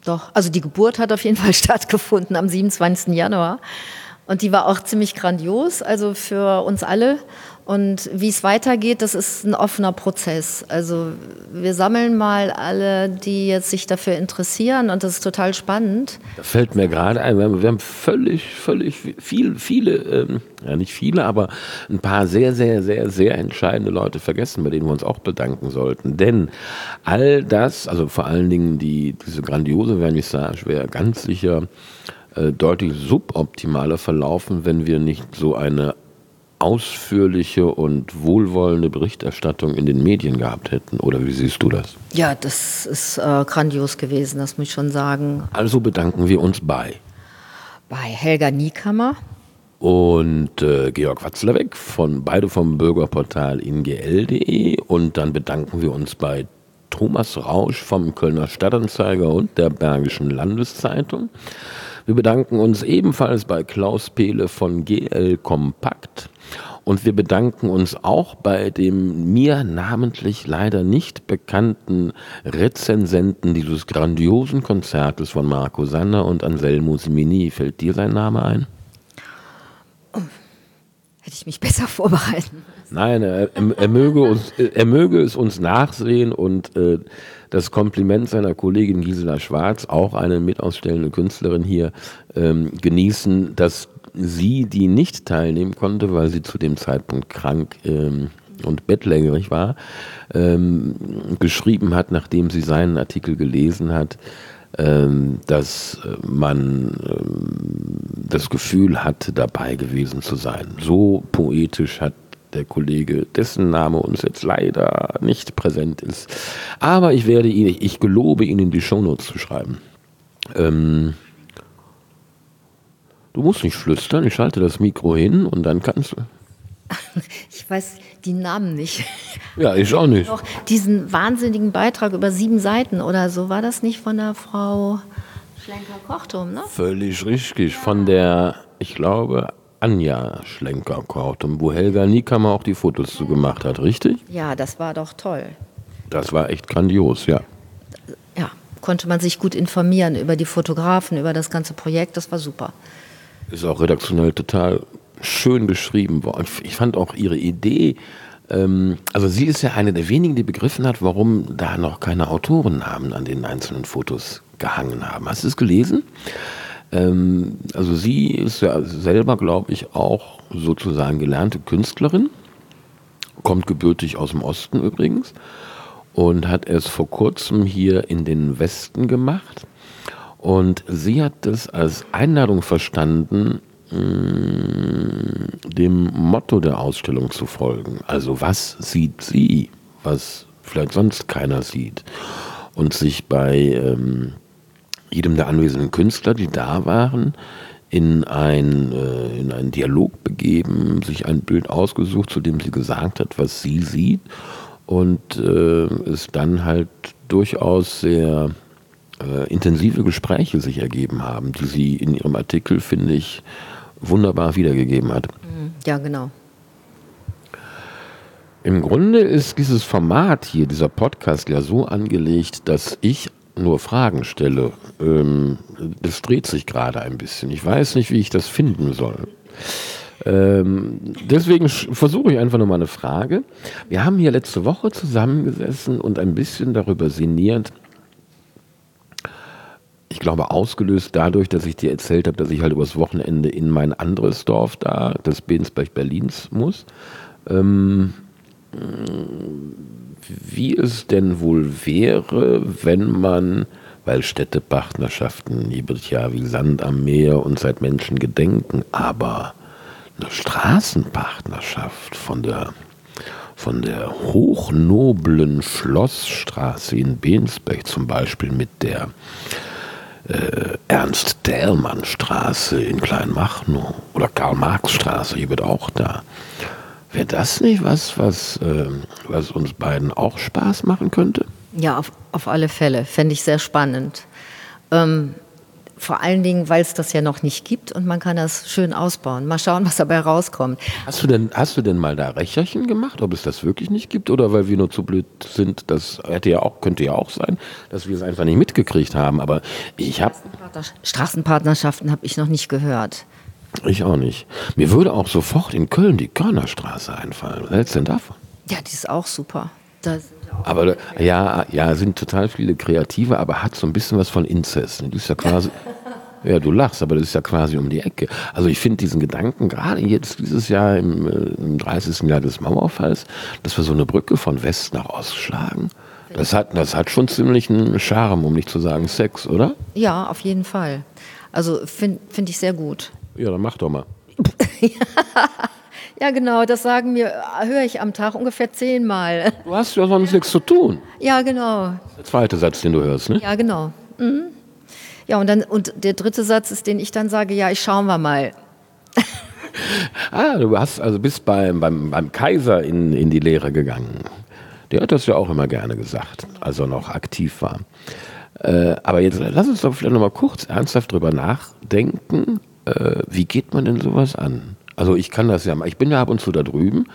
doch. Also die Geburt hat auf jeden Fall (laughs) stattgefunden am 27. Januar. Und die war auch ziemlich grandios, also für uns alle. Und wie es weitergeht, das ist ein offener Prozess. Also wir sammeln mal alle, die jetzt sich dafür interessieren und das ist total spannend. Da fällt mir gerade ein, wir haben, völlig, völlig viel, viele, ähm, ja nicht viele, aber ein paar sehr, sehr, sehr, sehr entscheidende Leute vergessen, bei denen wir uns auch bedanken sollten. Denn all das, also vor allen Dingen die, diese grandiose Vernissage wäre ganz sicher äh, deutlich suboptimaler verlaufen, wenn wir nicht so eine ausführliche und wohlwollende Berichterstattung in den Medien gehabt hätten. Oder wie siehst du das? Ja, das ist äh, grandios gewesen, das muss ich schon sagen. Also bedanken wir uns bei Bei Helga Niekammer, und äh, Georg Watzlawick von beide vom Bürgerportal ingl.de und dann bedanken wir uns bei Thomas Rausch vom Kölner Stadtanzeiger und der Bergischen Landeszeitung. Wir bedanken uns ebenfalls bei Klaus Pehle von GL Kompakt und wir bedanken uns auch bei dem mir namentlich leider nicht bekannten Rezensenten dieses grandiosen Konzertes von Marco Sander und Anselmo Simini. Fällt dir sein Name ein? hätte ich mich besser vorbereiten. Nein, er, er, er, möge uns, er möge es uns nachsehen und äh, das Kompliment seiner Kollegin Gisela Schwarz, auch eine mitausstellende Künstlerin hier, ähm, genießen, dass sie, die nicht teilnehmen konnte, weil sie zu dem Zeitpunkt krank ähm, und bettlägerig war, ähm, geschrieben hat, nachdem sie seinen Artikel gelesen hat, ähm, dass man ähm, das Gefühl hat, dabei gewesen zu sein. So poetisch hat der Kollege, dessen Name uns jetzt leider nicht präsent ist. Aber ich werde ihn, ich gelobe Ihnen die Shownotes zu schreiben. Ähm, du musst nicht flüstern, ich schalte das Mikro hin und dann kannst du. (laughs) Ich weiß die Namen nicht. (laughs) Ja, ich auch nicht. Noch diesen wahnsinnigen Beitrag über sieben Seiten oder so, war das nicht von der Frau Schlenker-Kochtum, ne? Völlig richtig. Von der, ich glaube, Anja Schlenker-Kochtum, wo Helga Niekammer auch die Fotos zu gemacht hat, richtig? Ja, das war doch toll. Das war echt grandios, ja. Ja, konnte man sich gut informieren über die Fotografen, über das ganze Projekt, das war super. Ist auch redaktionell total schön beschrieben worden. Ich fand auch ihre Idee, ähm, also sie ist ja eine der wenigen, die begriffen hat, warum da noch keine Autorennamen an den einzelnen Fotos gehangen haben. Hast du es gelesen? Ähm, also sie ist ja selber, glaube ich, auch sozusagen gelernte Künstlerin, kommt gebürtig aus dem Osten übrigens und hat es vor kurzem hier in den Westen gemacht. Und sie hat das als Einladung verstanden, dem Motto der Ausstellung zu folgen. Also was sieht sie, was vielleicht sonst keiner sieht. Und sich bei ähm, jedem der anwesenden Künstler, die da waren, in, ein, äh, in einen Dialog begeben, sich ein Bild ausgesucht, zu dem sie gesagt hat, was sie sieht. Und äh, es dann halt durchaus sehr äh, intensive Gespräche sich ergeben haben, die sie in ihrem Artikel, finde ich, wunderbar wiedergegeben hat. Ja, genau. Im Grunde ist dieses Format hier, dieser Podcast ja so angelegt, dass ich nur Fragen stelle. Ähm, das dreht sich gerade ein bisschen. Ich weiß nicht, wie ich das finden soll. Ähm, deswegen versuche ich einfach nochmal eine Frage. Wir haben hier letzte Woche zusammengesessen und ein bisschen darüber sinniert, ich glaube, ausgelöst dadurch, dass ich dir erzählt habe, dass ich halt übers Wochenende in mein anderes Dorf da, das Bensberg Berlins, muss. Ähm, wie es denn wohl wäre, wenn man, weil Städtepartnerschaften gibt ja wie Sand am Meer und seit Menschen gedenken, aber eine Straßenpartnerschaft von der von der hochnoblen Schlossstraße in Bensberg zum Beispiel mit der äh, Ernst-Dählmann-Straße in Kleinmachnow oder Karl-Marx-Straße, hier wird auch da. Wäre das nicht was, was, äh, was uns beiden auch Spaß machen könnte? Ja, auf, auf alle Fälle. Fände ich sehr spannend. Ähm, vor allen Dingen, weil es das ja noch nicht gibt und man kann das schön ausbauen. Mal schauen, was dabei rauskommt. Hast du denn, hast du denn mal da Recherchen gemacht, ob es das wirklich nicht gibt oder weil wir nur zu blöd sind? Das hätte ja auch, könnte ja auch sein, dass wir es einfach nicht mitgekriegt haben. Aber ich habe Straßenpartnerschaften habe ich noch nicht gehört. Ich auch nicht. Mir würde auch sofort in Köln die Körnerstraße einfallen. Was hältst du denn davon? Ja, die ist auch super. Da aber ja, ja, sind total viele Kreative, aber hat so ein bisschen was von Inzest. Die ist ja quasi. (laughs) Ja, du lachst, aber das ist ja quasi um die Ecke. Also ich finde diesen Gedanken, gerade jetzt dieses Jahr im, äh, im 30. Jahr des Mauerfalls, dass wir so eine Brücke von West nach Ost schlagen, das hat, das hat schon ziemlich einen Charme, um nicht zu sagen Sex, oder? Ja, auf jeden Fall. Also finde find ich sehr gut. Ja, dann mach doch mal. (laughs) Ja, genau, das sagen mir, höre ich am Tag ungefähr zehnmal. Du hast ja sonst nichts zu tun. Ja, genau. Der zweite Satz, den du hörst, ne? Ja, genau. Mhm. Ja, und, dann, und der dritte Satz ist, den ich dann sage, ja, ich schauen wir mal. (laughs) ah, du hast also bist beim, beim, beim Kaiser in, in die Lehre gegangen. Der hat das ja auch immer gerne gesagt, als er noch aktiv war. Äh, aber jetzt lass uns doch vielleicht noch mal kurz ernsthaft drüber nachdenken. Äh, wie geht man denn sowas an? Also ich kann das ja mal. Ich bin ja ab und zu da drüben.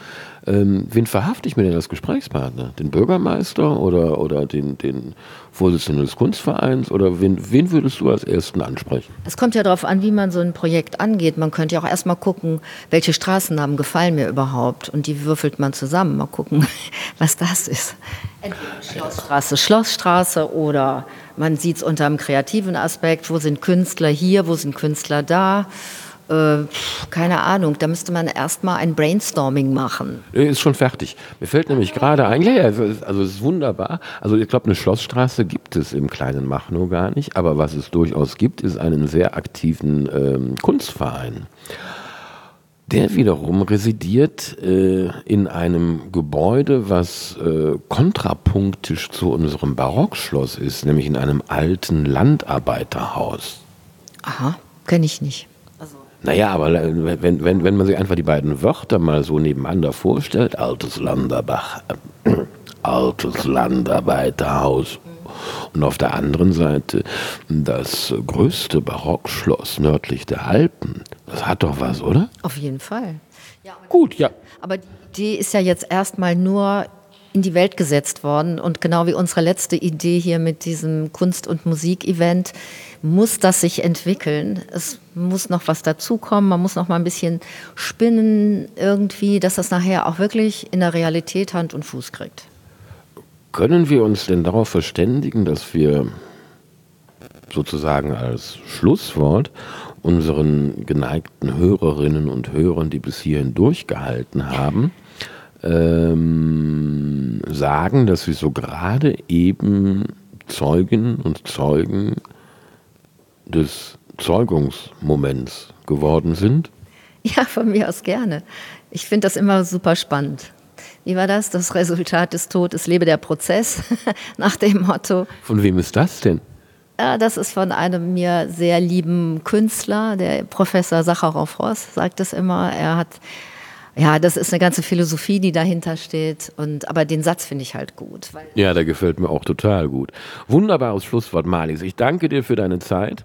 Ähm, wen verhafte ich mir denn als Gesprächspartner? Den Bürgermeister oder, oder den, den Vorsitzenden des Kunstvereins? Oder wen, wen würdest du als Ersten ansprechen? Es kommt ja darauf an, wie man so ein Projekt angeht. Man könnte ja auch erstmal gucken, welche Straßennamen gefallen mir überhaupt. Und die würfelt man zusammen. Mal gucken, (laughs) was das ist. Entweder Schlossstraße, Schlossstraße oder man sieht es unter einem kreativen Aspekt. Wo sind Künstler hier? Wo sind Künstler da? Äh, keine Ahnung, da müsste man erstmal ein Brainstorming machen. Ist schon fertig. Mir fällt nämlich gerade ja, also, also es ist wunderbar. Also ich glaube, eine Schlossstraße gibt es im kleinen Machnow gar nicht, aber was es durchaus gibt, ist einen sehr aktiven ähm, Kunstverein. Der wiederum residiert äh, in einem Gebäude, was äh, kontrapunktisch zu unserem Barockschloss ist, nämlich in einem alten Landarbeiterhaus. Aha, kenne ich nicht. Naja, aber äh, wenn, wenn, wenn man sich einfach die beiden Wörter mal so nebeneinander vorstellt, altes Landerbach, äh, (clears throat) altes Landarbeiterhaus und auf der anderen Seite das größte Barockschloss nördlich der Alpen, das hat doch was, oder? Auf jeden Fall. Ja, Gut, ja. Aber die ist ja jetzt erstmal nur in die Welt gesetzt worden. Und genau wie unsere letzte Idee hier mit diesem Kunst- und Musikevent muss das sich entwickeln. Es muss noch was dazukommen. Man muss noch mal ein bisschen spinnen irgendwie, dass das nachher auch wirklich in der Realität Hand und Fuß kriegt. Können wir uns denn darauf verständigen, dass wir sozusagen als Schlusswort unseren geneigten Hörerinnen und Hörern, die bis hierhin durchgehalten haben, ähm, sagen, dass sie so gerade eben Zeugen und Zeugen des Zeugungsmoments geworden sind? Ja, von mir aus gerne. Ich finde das immer super spannend. Wie war das? Das Resultat des Todes, lebe der Prozess, (laughs) nach dem Motto. Von wem ist das denn? Das ist von einem mir sehr lieben Künstler, der Professor Sacharow-Ross sagt es immer. Er hat ja, das ist eine ganze Philosophie, die dahinter steht. Und, aber den Satz finde ich halt gut. ja, der gefällt mir auch total gut. Wunderbares Schlusswort, Marlies. Ich danke dir für deine Zeit.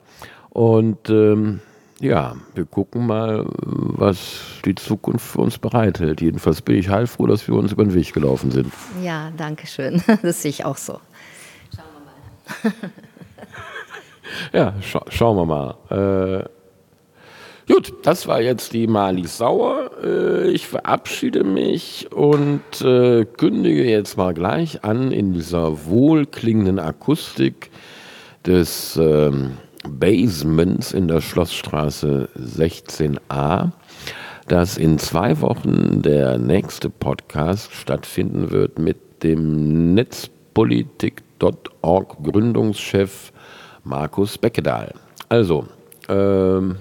Und ähm, ja, wir gucken mal, was die Zukunft für uns bereithält. Jedenfalls bin ich heilfroh, dass wir uns über den Weg gelaufen sind. Ja, danke schön. (laughs) Das sehe ich auch so. Schauen wir mal. ja, scha schauen wir mal. Äh, Gut, das war jetzt die Mali Sauer. Äh, ich verabschiede mich und äh, kündige jetzt mal gleich an in dieser wohlklingenden Akustik des ähm, Basements in der Schlossstraße 16a, dass in zwei Wochen der nächste Podcast stattfinden wird mit dem Netzpolitik.org Gründungschef Markus Beckedahl. Also, ähm,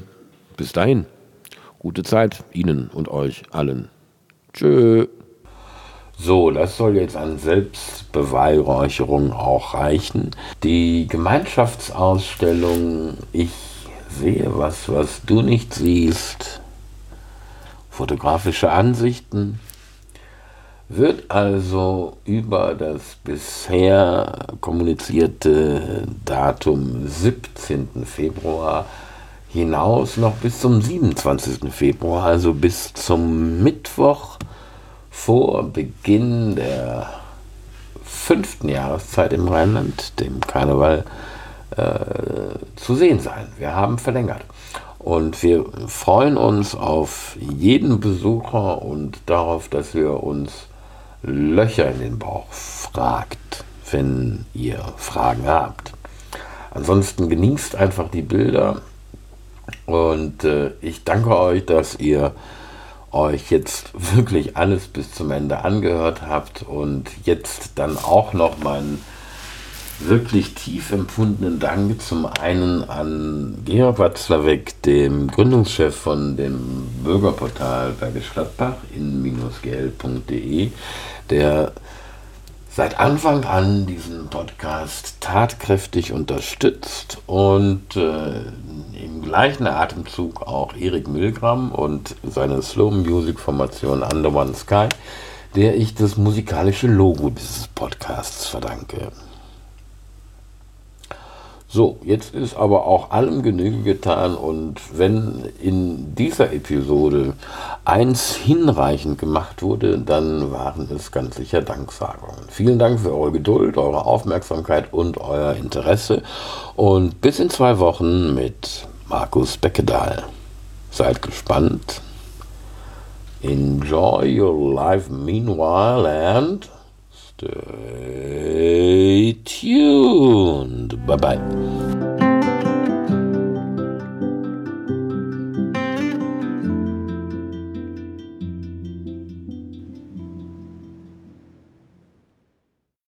bis dahin, gute Zeit Ihnen und euch allen. Tschö. So, das soll jetzt an Selbstbeweihräucherung auch reichen. Die Gemeinschaftsausstellung Ich sehe was, was du nicht siehst, fotografische Ansichten, wird also über das bisher kommunizierte Datum 17. Februar hinaus noch bis zum 27. Februar, also bis zum Mittwoch vor Beginn der fünften Jahreszeit im Rheinland, dem Karneval, äh, zu sehen sein. Wir haben verlängert. Und wir freuen uns auf jeden Besucher und darauf, dass ihr uns Löcher in den Bauch fragt, wenn ihr Fragen habt. Ansonsten genießt einfach die Bilder und äh, ich danke euch, dass ihr euch jetzt wirklich alles bis zum Ende angehört habt und jetzt dann auch noch meinen wirklich tief empfundenen Dank zum einen an Georg Watzlawick, dem Gründungschef von dem Bürgerportal Bergisch Gladbach in-gl.de, der seit Anfang an diesen Podcast tatkräftig unterstützt und äh, im gleichen Atemzug auch Erik Milgram und seine Slow Music Formation Under One Sky, der ich das musikalische Logo dieses Podcasts verdanke. So, jetzt ist aber auch allem Genüge getan und wenn in dieser Episode eins hinreichend gemacht wurde, dann waren es ganz sicher Danksagungen. Vielen Dank für eure Geduld, eure Aufmerksamkeit und euer Interesse und bis in zwei Wochen mit Markus Beckedahl. Seid gespannt. Enjoy your life meanwhile and Stay tuned. Bye bye.